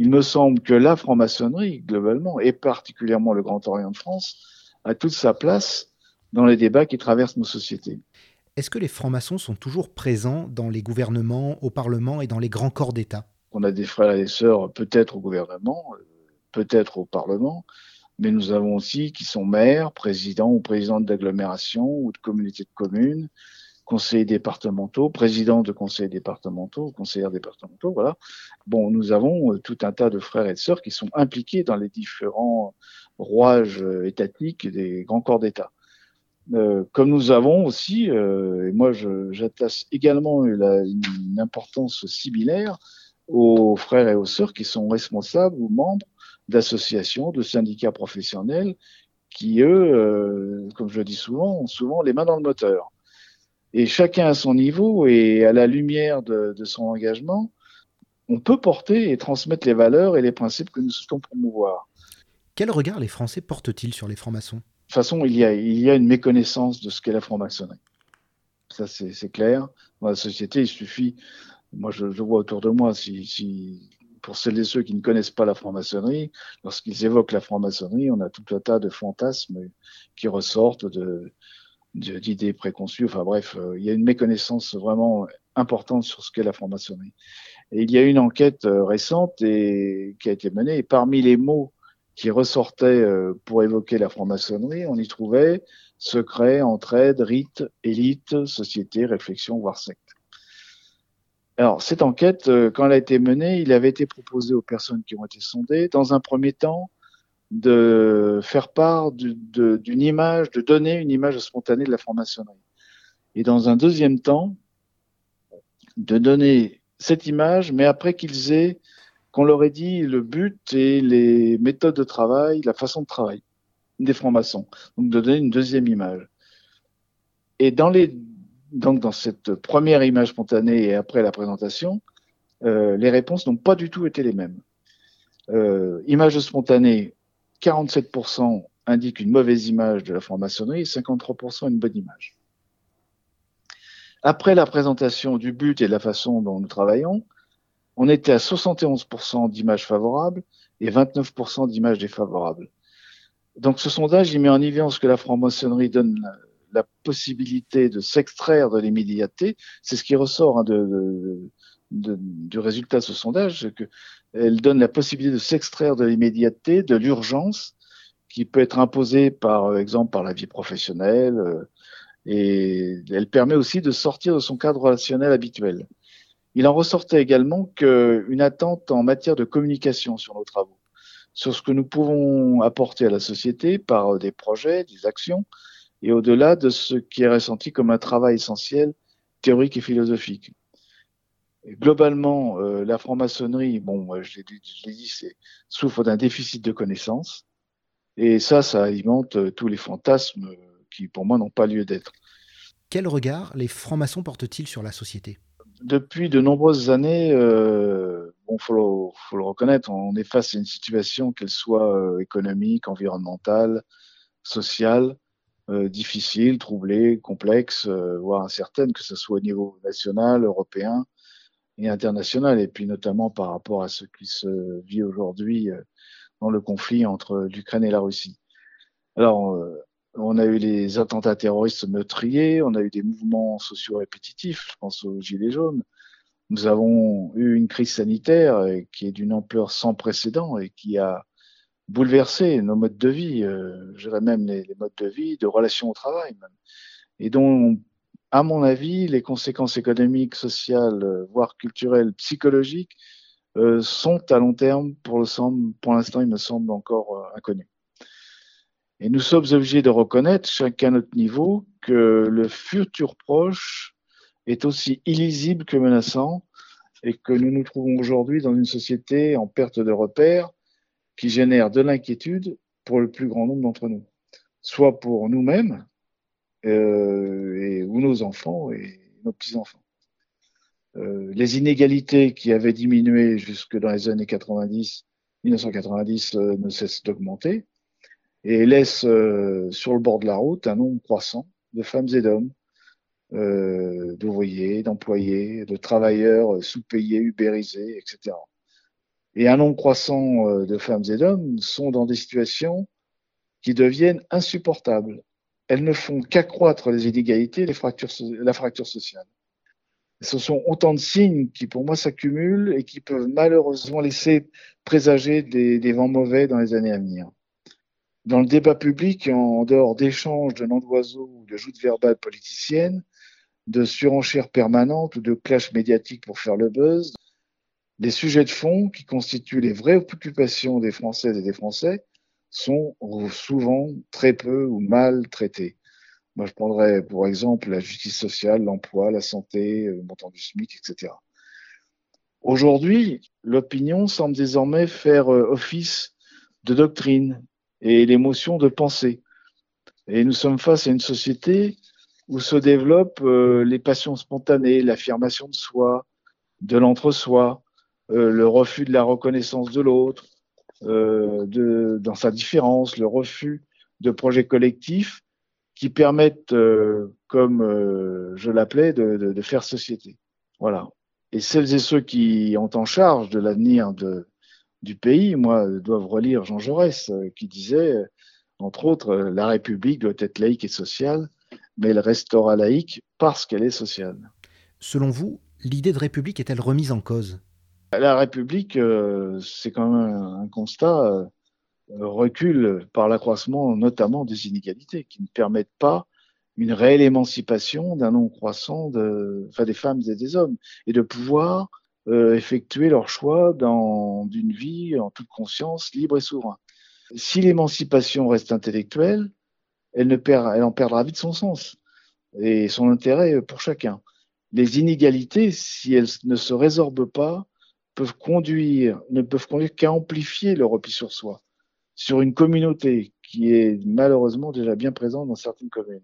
Speaker 2: il me semble que la franc-maçonnerie, globalement, et particulièrement le Grand Orient de France, a toute sa place dans les débats qui traversent nos sociétés.
Speaker 1: Est-ce que les francs-maçons sont toujours présents dans les gouvernements, au Parlement et dans les grands corps d'État?
Speaker 2: On a des frères et des sœurs peut-être au gouvernement, peut-être au Parlement, mais nous avons aussi qui sont maires, présidents ou présidentes d'agglomération ou de communautés de communes, conseillers départementaux, présidents de conseils départementaux, conseillers départementaux, voilà. Bon, nous avons tout un tas de frères et de sœurs qui sont impliqués dans les différents rouages étatiques des grands corps d'État. Euh, comme nous avons aussi, euh, et moi j'attache également une, importance similaire aux frères et aux sœurs qui sont responsables ou membres d'associations, de syndicats professionnels qui, eux, euh, comme je le dis souvent, ont souvent les mains dans le moteur. Et chacun à son niveau et à la lumière de son engagement, on peut porter et transmettre les valeurs et les principes que nous souhaitons promouvoir.
Speaker 1: Quel regard les Français portent-ils sur les francs-maçons? De
Speaker 2: toute façon, il y, a, il y a une méconnaissance de ce qu'est la franc-maçonnerie. Ça, c'est clair. Dans la société, il suffit, moi je, je vois autour de moi, si, si pour celles et ceux qui ne connaissent pas la franc-maçonnerie, lorsqu'ils évoquent la franc-maçonnerie, on a tout un tas de fantasmes qui ressortent de d'idées préconçues. Enfin bref, euh, il y a une méconnaissance vraiment importante sur ce qu'est la franc-maçonnerie. Il y a une enquête euh, récente et qui a été menée. Et parmi les mots qui ressortaient euh, pour évoquer la franc-maçonnerie, on y trouvait secret, entraide, rite, élite, société, réflexion, voire secte. Alors, cette enquête, euh, quand elle a été menée, il avait été proposé aux personnes qui ont été sondées, dans un premier temps, de faire part d'une image, de donner une image spontanée de la franc-maçonnerie. Et dans un deuxième temps, de donner cette image, mais après qu'ils aient, qu'on leur ait dit le but et les méthodes de travail, la façon de travail des francs-maçons. Donc de donner une deuxième image. Et dans les donc dans cette première image spontanée et après la présentation, euh, les réponses n'ont pas du tout été les mêmes. Euh, image spontanée, 47% indiquent une mauvaise image de la franc-maçonnerie et 53% une bonne image. Après la présentation du but et de la façon dont nous travaillons, on était à 71% d'images favorables et 29% d'images défavorables. Donc ce sondage, il met en évidence que la franc-maçonnerie donne la possibilité de s'extraire de l'immédiateté. C'est ce qui ressort hein, de, de, du résultat de ce sondage, que elle donne la possibilité de s'extraire de l'immédiateté, de l'urgence, qui peut être imposée par exemple par la vie professionnelle, euh, et elle permet aussi de sortir de son cadre relationnel habituel. Il en ressortait également qu'une attente en matière de communication sur nos travaux, sur ce que nous pouvons apporter à la société par des projets, des actions, et au-delà de ce qui est ressenti comme un travail essentiel, théorique et philosophique. globalement, euh, la franc-maçonnerie, bon, je l'ai dit, souffre d'un déficit de connaissances, et ça, ça alimente euh, tous les fantasmes euh, qui, pour moi, n'ont pas lieu d'être.
Speaker 1: Quel regard les francs-maçons portent-ils sur la société?
Speaker 2: Depuis de nombreuses années, euh, bon, faut faut le reconnaître, on est face à une situation, qu'elle soit économique, environnementale, sociale, euh, difficiles, troublées, complexes, euh, voire incertaines, que ce soit au niveau national, européen et international, et puis notamment par rapport à ce qui se vit aujourd'hui euh, dans le conflit entre l'Ukraine et la Russie. Alors, on a eu les attentats terroristes meurtriers, on a eu des mouvements sociaux répétitifs, je pense aux Gilets jaunes. Nous avons eu une crise sanitaire qui est d'une ampleur sans précédent et qui a bouleverser nos modes de vie, euh, je dirais même les, modes de vie, de relations au travail même, et dont, à mon avis, les conséquences économiques, sociales, euh, voire culturelles, psychologiques, euh, sont à long terme, pour l'instant, il me semble encore euh, inconnus. Et nous sommes obligés de reconnaître, chacun à notre niveau, que le futur proche est aussi illisible que menaçant et que nous nous trouvons aujourd'hui dans une société en perte de repères qui génère de l'inquiétude pour le plus grand nombre d'entre nous, soit pour nous-mêmes euh, et, ou nos enfants et nos petits-enfants. Euh, les inégalités qui avaient diminué jusque dans les années 90, 1990 euh, ne cessent d'augmenter et laissent euh, sur le bord de la route un nombre croissant de femmes et d'hommes, euh, d'ouvriers, d'employés, de travailleurs sous-payés, ubérisés, etc et un nombre croissant euh, de femmes et d'hommes sont dans des situations qui deviennent insupportables. Elles ne font qu'accroître les inégalités, les fractures, la fracture sociale. Ce sont autant de signes qui, pour moi, s'accumulent et qui peuvent malheureusement laisser présager des, des, vents mauvais dans les années à venir. Dans le débat public, en dehors d'échanges de noms d'oiseaux ou de joutes verbales politiciennes, de surenchère permanente ou de clash médiatique pour faire le buzz. Les sujets de fond qui constituent les vraies occupations des Françaises et des Français sont souvent très peu ou mal traités. Moi, je prendrais pour exemple la justice sociale, l'emploi, la santé, le montant du SMIC, etc. Aujourd'hui, l'opinion semble désormais faire euh, office de doctrine et l'émotion de pensée. Et nous sommes face à une société où se développent euh, les passions spontanées, l'affirmation de soi, de l'entre-soi, euh, le refus de la reconnaissance de l'autre, de, dans sa différence, le refus de projets collectifs qui permettent, comme je l'appelais, de, de, de faire société. Voilà. Et celles et ceux qui ont en charge de l'avenir du pays, moi, doivent relire Jean Jaurès, euh, qui disait, euh, entre autres, euh, la République doit être laïque et sociale, mais elle restera laïque parce qu'elle est sociale.
Speaker 1: Selon vous, l'idée de République est-elle remise en cause?
Speaker 2: La République, c'est quand même un constat, recule par l'accroissement notamment des inégalités qui ne permettent pas une réelle émancipation d'un nombre croissant de, enfin, des femmes et des hommes, et de pouvoir euh, effectuer leur choix dans d'une vie en toute conscience, libre et souverain. Si l'émancipation reste intellectuelle, elle, ne perd, elle en perdra vite son sens et son intérêt pour chacun. Les inégalités, si elles ne se résorbent pas, peuvent conduire, ne peuvent conduire qu'à amplifier le repli sur soi, sur une communauté qui est malheureusement déjà bien présente dans certaines communes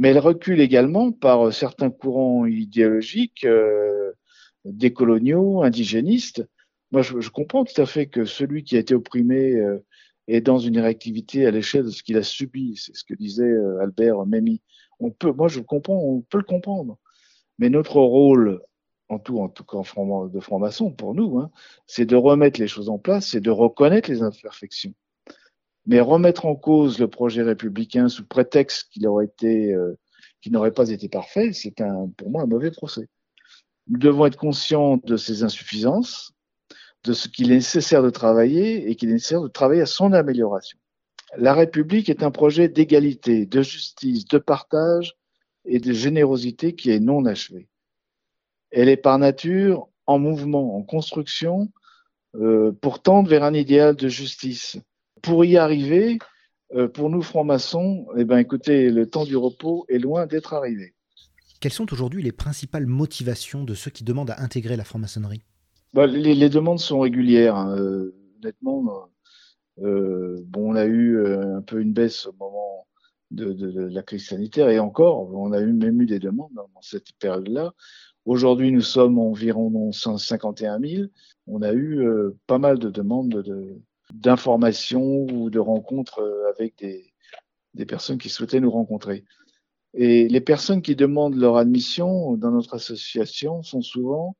Speaker 2: mais elle recule également par certains courants idéologiques euh, décoloniaux, indigénistes. Moi, je, comprends tout à fait que celui qui a été opprimé euh, est dans une réactivité à l'échelle de ce qu'il a subi. C'est ce que disait Albert Memmi. On peut, moi, je comprends, on peut le comprendre. Mais notre rôle, en tout, en tout cas de franc-maçon pour nous, hein, c'est de remettre les choses en place, c'est de reconnaître les imperfections. Mais remettre en cause le projet républicain sous prétexte qu'il aurait été, euh, qu'il n'aurait pas été parfait, c'est un, pour moi un mauvais procès. Nous devons être conscients de ses insuffisances, de ce qu'il est nécessaire de travailler et qu'il est nécessaire de travailler à son amélioration. La République est un projet d'égalité, de justice, de partage et de générosité qui est non achevé. Elle est par nature en mouvement, en construction, euh, pour tendre vers un idéal de justice, pour y arriver, euh, pour nous francs-maçons, eh ben, écoutez, le temps du repos est loin d'être arrivé.
Speaker 1: Quelles sont aujourd'hui les principales motivations de ceux qui demandent à intégrer la franc-maçonnerie?
Speaker 2: Bah, les, demandes sont régulières. Hein. Euh, honnêtement, euh, bon, on a eu un peu une baisse au moment de, la crise sanitaire et encore, on a eu, même eu des demandes dans cette période-là. Aujourd'hui, nous sommes environ 151 000. On a eu pas mal de demandes de, d'informations ou de rencontres euh, avec des personnes qui souhaitaient nous rencontrer. Et les personnes qui demandent leur admission dans notre association sont souvent,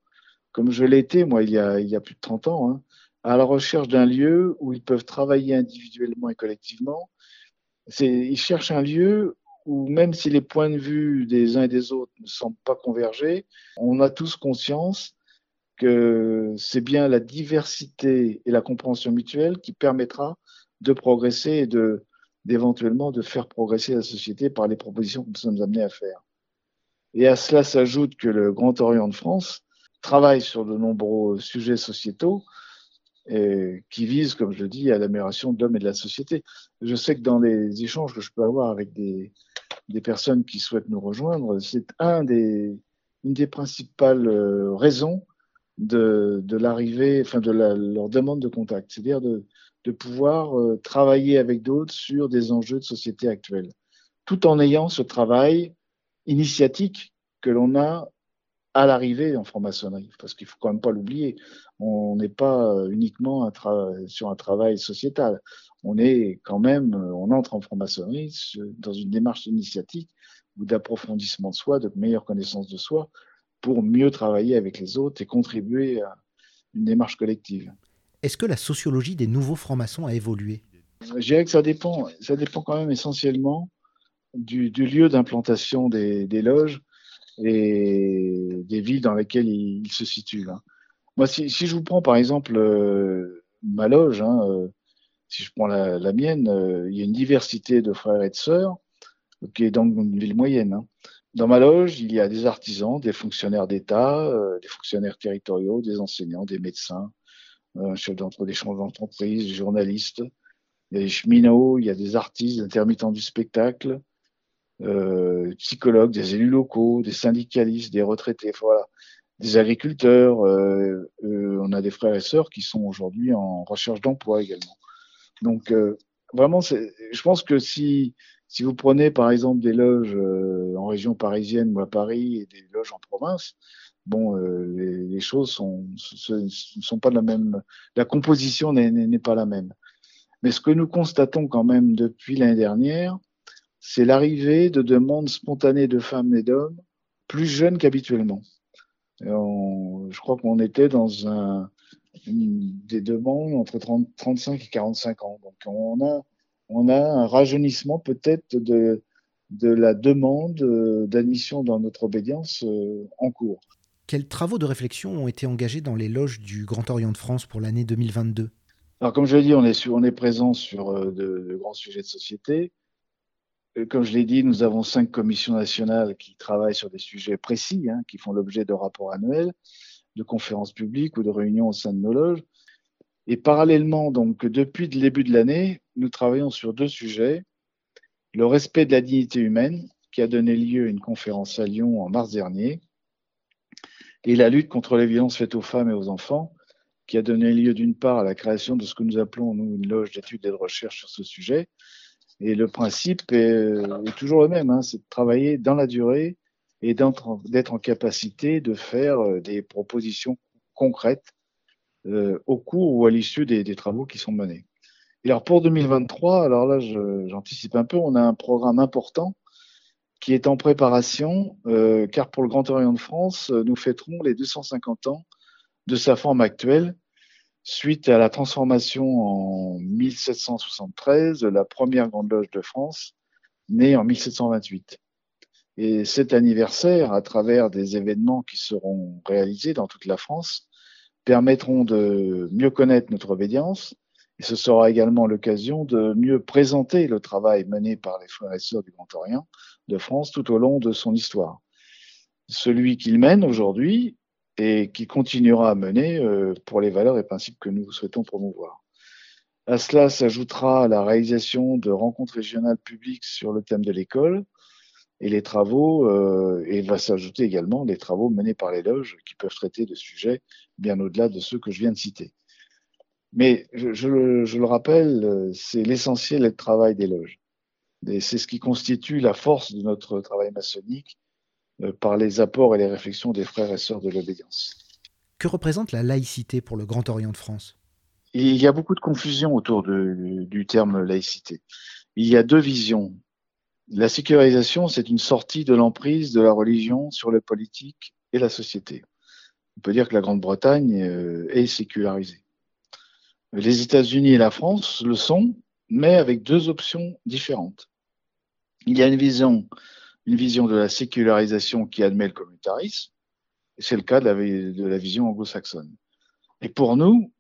Speaker 2: comme je moi il y, a, il y a plus de 30 ans, hein, à la recherche d'un lieu où ils peuvent travailler individuellement et collectivement. Ils cherchent un lieu où même si les points de vue des uns et des autres ne semblent pas converger, on a tous conscience que c'est bien la diversité et la compréhension mutuelle qui permettra de progresser et de d'éventuellement de faire progresser la société par les propositions que nous sommes amenés à faire. Et à cela s'ajoute que le Grand Orient de France travaille sur de nombreux sujets sociétaux qui visent, comme je le dis, à l'amélioration de l'homme et de la société. Je sais que dans les échanges que je peux avoir avec des, personnes qui souhaitent nous rejoindre, c'est une des principales euh, raisons de, l'arrivée, enfin de leur demande de contact, c'est-à-dire de, pouvoir euh, travailler avec d'autres sur des enjeux de société actuels, tout en ayant ce travail initiatique que l'on a à l'arrivée en franc-maçonnerie, parce qu'il faut quand même pas l'oublier, on n'est pas euh, uniquement un sur un travail sociétal, on est quand même, euh, on entre en franc-maçonnerie dans une démarche initiatique ou d'approfondissement de soi, de meilleure connaissance de soi, pour mieux travailler avec les autres et contribuer à une démarche collective.
Speaker 1: Est-ce que la sociologie des nouveaux francs-maçons a évolué?
Speaker 2: Je dirais que ça dépend, ça dépend quand même essentiellement du, lieu d'implantation des, loges et des villes dans lesquelles ils, se situent. Hein. Moi, si, je vous prends par exemple euh, ma loge, hein, euh, si je prends la, mienne, euh, il y a une diversité de frères et de sœurs, qui est donc une ville moyenne. Hein. Dans ma loge, il y a des artisans, des fonctionnaires d'État, euh, des fonctionnaires territoriaux, des enseignants, des médecins, un chef d'entreprise, des journalistes, il y a des cheminots, il y a des artistes, des intermittents du spectacle, euh, psychologues, des élus locaux, des syndicalistes, des retraités, voilà, des agriculteurs. Euh, euh, on a des frères et sœurs qui sont aujourd'hui en recherche d'emploi également. Donc euh, vraiment, je pense que si si vous prenez par exemple des loges euh, en région parisienne ou à Paris et des loges en province, bon, euh, les, les, choses sont, ne sont pas la même, la composition n'est pas la même. Mais ce que nous constatons quand même depuis l'année dernière, c'est l'arrivée de demandes spontanées de femmes et d'hommes plus jeunes qu'habituellement. Je crois qu'on était dans un, une, des demandes entre 30, 35 et 45 ans. Donc on a on a un rajeunissement peut-être de, de la demande euh, d'admission dans notre obédience euh, en cours.
Speaker 1: Quels travaux de réflexion ont été engagés dans les loges du Grand Orient de France pour l'année 2022
Speaker 2: Alors, comme je l'ai dit, on est, sur, on est présent sur euh, de, grands sujets de société. Comme je l'ai dit, nous avons cinq commissions nationales qui travaillent sur des sujets précis, hein, qui font l'objet de rapports annuels, de conférences publiques ou de réunions au sein de nos loges. Et parallèlement, donc, depuis le début de l'année, nous travaillons sur deux sujets. Le respect de la dignité humaine, qui a donné lieu à une conférence à Lyon en mars dernier, et la lutte contre les violences faites aux femmes et aux enfants, qui a donné lieu d'une part à la création de ce que nous appelons, nous, une loge d'études et de recherche sur ce sujet. Et le principe est, toujours le même, hein, c'est de travailler dans la durée et d'être en capacité de faire euh, des propositions concrètes euh, au cours ou à l'issue des, des, travaux qui sont menés. Et alors pour 2023, alors là j'anticipe un peu, on a un programme important qui est en préparation, euh, car pour le Grand Orient de France, nous fêterons les 250 ans de sa forme actuelle, suite à la transformation en 1773 de la première Grande Loge de France, née en 1728. Et cet anniversaire, à travers des événements qui seront réalisés dans toute la France, permettront de mieux connaître notre obédience et ce sera également l'occasion de mieux présenter le travail mené par les frères et sœurs du Grand Orient de France tout au long de son histoire. Celui qu'il mène aujourd'hui et qui continuera à mener euh, pour les valeurs et principes que nous souhaitons promouvoir. À cela s'ajoutera la réalisation de rencontres régionales publiques sur le thème de l'école, et les travaux, euh, et va s'ajouter également les travaux menés par les loges qui peuvent traiter de sujets bien au-delà de ceux que je viens de citer. Mais je, je, je le rappelle, c'est l'essentiel du travail des loges. C'est ce qui constitue la force de notre travail maçonnique euh, par les apports et les réflexions des frères et sœurs de l'obédience.
Speaker 1: Que représente la laïcité pour le Grand Orient de France?
Speaker 2: Il y a beaucoup de confusion autour de, du terme laïcité. Il y a deux visions la sécularisation, c'est une sortie de l'emprise de la religion sur le politique et la société. On peut dire que la Grande-Bretagne euh, est sécularisée. Les États-Unis et la France le sont, mais avec deux options différentes. Il y a une vision, une vision de la sécularisation qui admet le communautarisme, et c'est le cas de la, de la vision anglo-saxonne. Et pour nous,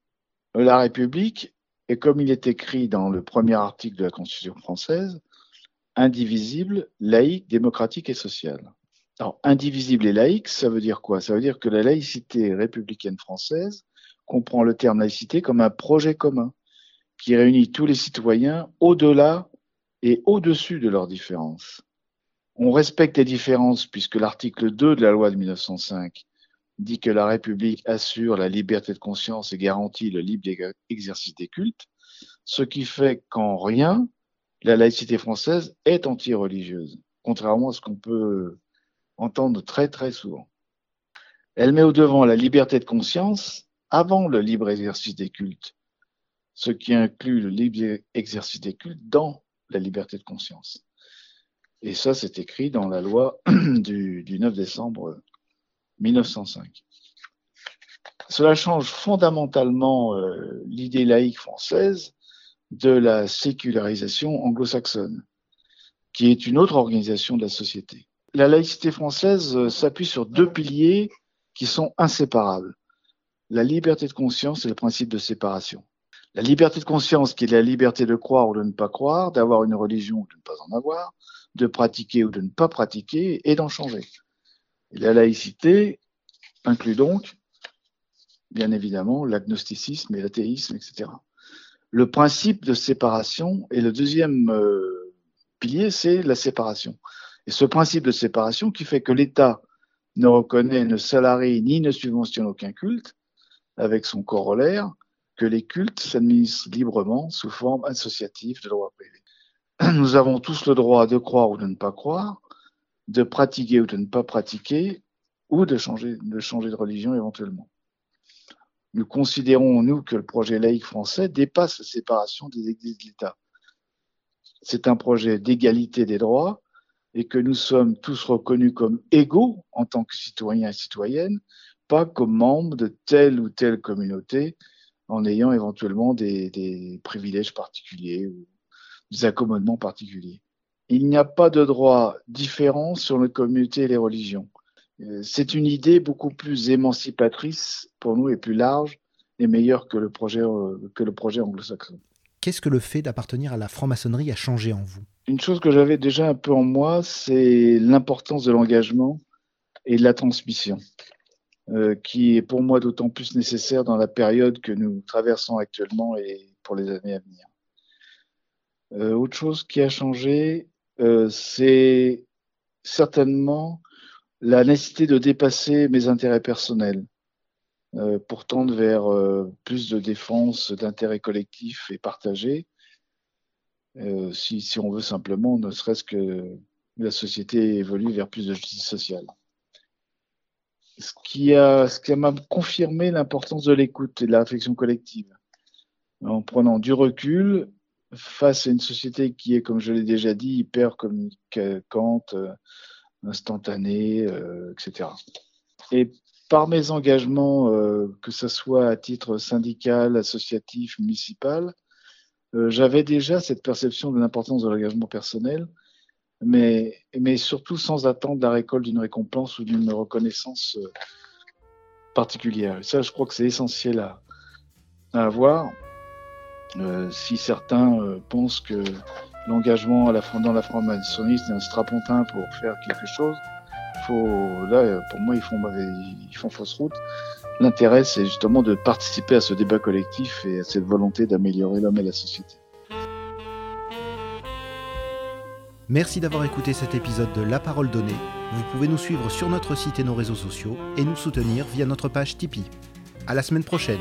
Speaker 2: la République, et comme il est écrit dans le premier article de la Constitution française, indivisible, laïque, démocratique et social. Alors, indivisible et laïque, ça veut dire quoi? Ça veut dire que la laïcité républicaine française comprend le terme laïcité comme un projet commun qui réunit tous les citoyens au-delà et au-dessus de leurs différences. On respecte les différences puisque l'article 2 de la loi de 1905 dit que la République assure la liberté de conscience et garantit le libre exercice des cultes, ce qui fait qu'en rien, la laïcité française est anti-religieuse, contrairement à ce qu'on peut entendre très très souvent. Elle met au devant la liberté de conscience avant le libre exercice des cultes, ce qui inclut le libre exercice des cultes dans la liberté de conscience. Et ça, c'est écrit dans la loi du, 9 décembre 1905. Cela change fondamentalement euh, l'idée laïque française de la sécularisation anglo-saxonne, qui est une autre organisation de la société. La laïcité française euh, s'appuie sur deux piliers qui sont inséparables. La liberté de conscience et le principe de séparation. La liberté de conscience, qui est la liberté de croire ou de ne pas croire, d'avoir une religion ou de ne pas en avoir, de pratiquer ou de ne pas pratiquer et d'en changer. La laïcité inclut donc, bien évidemment, l'agnosticisme et l'athéisme, etc. Le principe de séparation et le deuxième euh, pilier, c'est la séparation. Et ce principe de séparation qui fait que l'État ne reconnaît, ne salarie ni ne subventionne aucun culte, avec son corollaire, que les cultes s'administrent librement sous forme associative de droit privé. Nous avons tous le droit de croire ou de ne pas croire, de pratiquer ou de ne pas pratiquer, ou de changer de, changer de religion éventuellement. Nous considérons, nous, que le projet laïque français dépasse la séparation des églises de l'État. C'est un projet d'égalité des droits et que nous sommes tous reconnus comme égaux en tant que citoyens et citoyennes, pas comme membres de telle ou telle communauté en ayant éventuellement des, privilèges particuliers ou des accommodements particuliers. Il n'y a pas de droit différent sur les communautés et les religions. Euh, c'est une idée beaucoup plus émancipatrice pour nous et plus large et meilleure que le projet, euh, que le projet anglo-saxon.
Speaker 1: Qu'est-ce que le fait d'appartenir à la franc-maçonnerie a changé en vous?
Speaker 2: Une chose que j'avais déjà un peu en moi, c'est l'importance de l'engagement et de la transmission. Euh, qui est pour moi d'autant plus nécessaire dans la période que nous traversons actuellement et pour les années à venir. Euh, autre chose qui a changé, euh, c'est certainement la nécessité de dépasser mes intérêts personnels pour tendre vers plus de défense d'intérêts collectifs et partagés, si, si on veut simplement, ne serait-ce que la société évolue vers plus de justice sociale ce qui a, ce qui m'a confirmé l'importance de l'écoute et de la réflexion collective. En prenant du recul face à une société qui est, comme je l'ai déjà dit, hyper communicante, euh, instantanée, euh, etc. Et par mes engagements, euh, que ce soit à titre syndical, associatif, municipal, j'avais déjà cette perception de l'importance de l'engagement personnel mais, mais surtout sans attendre la récolte d'une récompense ou d'une reconnaissance euh, particulière. Et ça, je crois que c'est essentiel à, à avoir. Euh, si certains euh, pensent que l'engagement dans la franc-maçonnerie c'est un strapontin pour faire quelque chose, faut, là, pour moi, ils font, ils font fausse route. L'intérêt, c'est justement de participer à ce débat collectif et à cette volonté d'améliorer l'homme et la société.
Speaker 1: Merci d'avoir écouté cet épisode de La Parole Donnée. Vous pouvez nous suivre sur notre site et nos réseaux sociaux et nous soutenir via notre page Tipeee. À la semaine prochaine.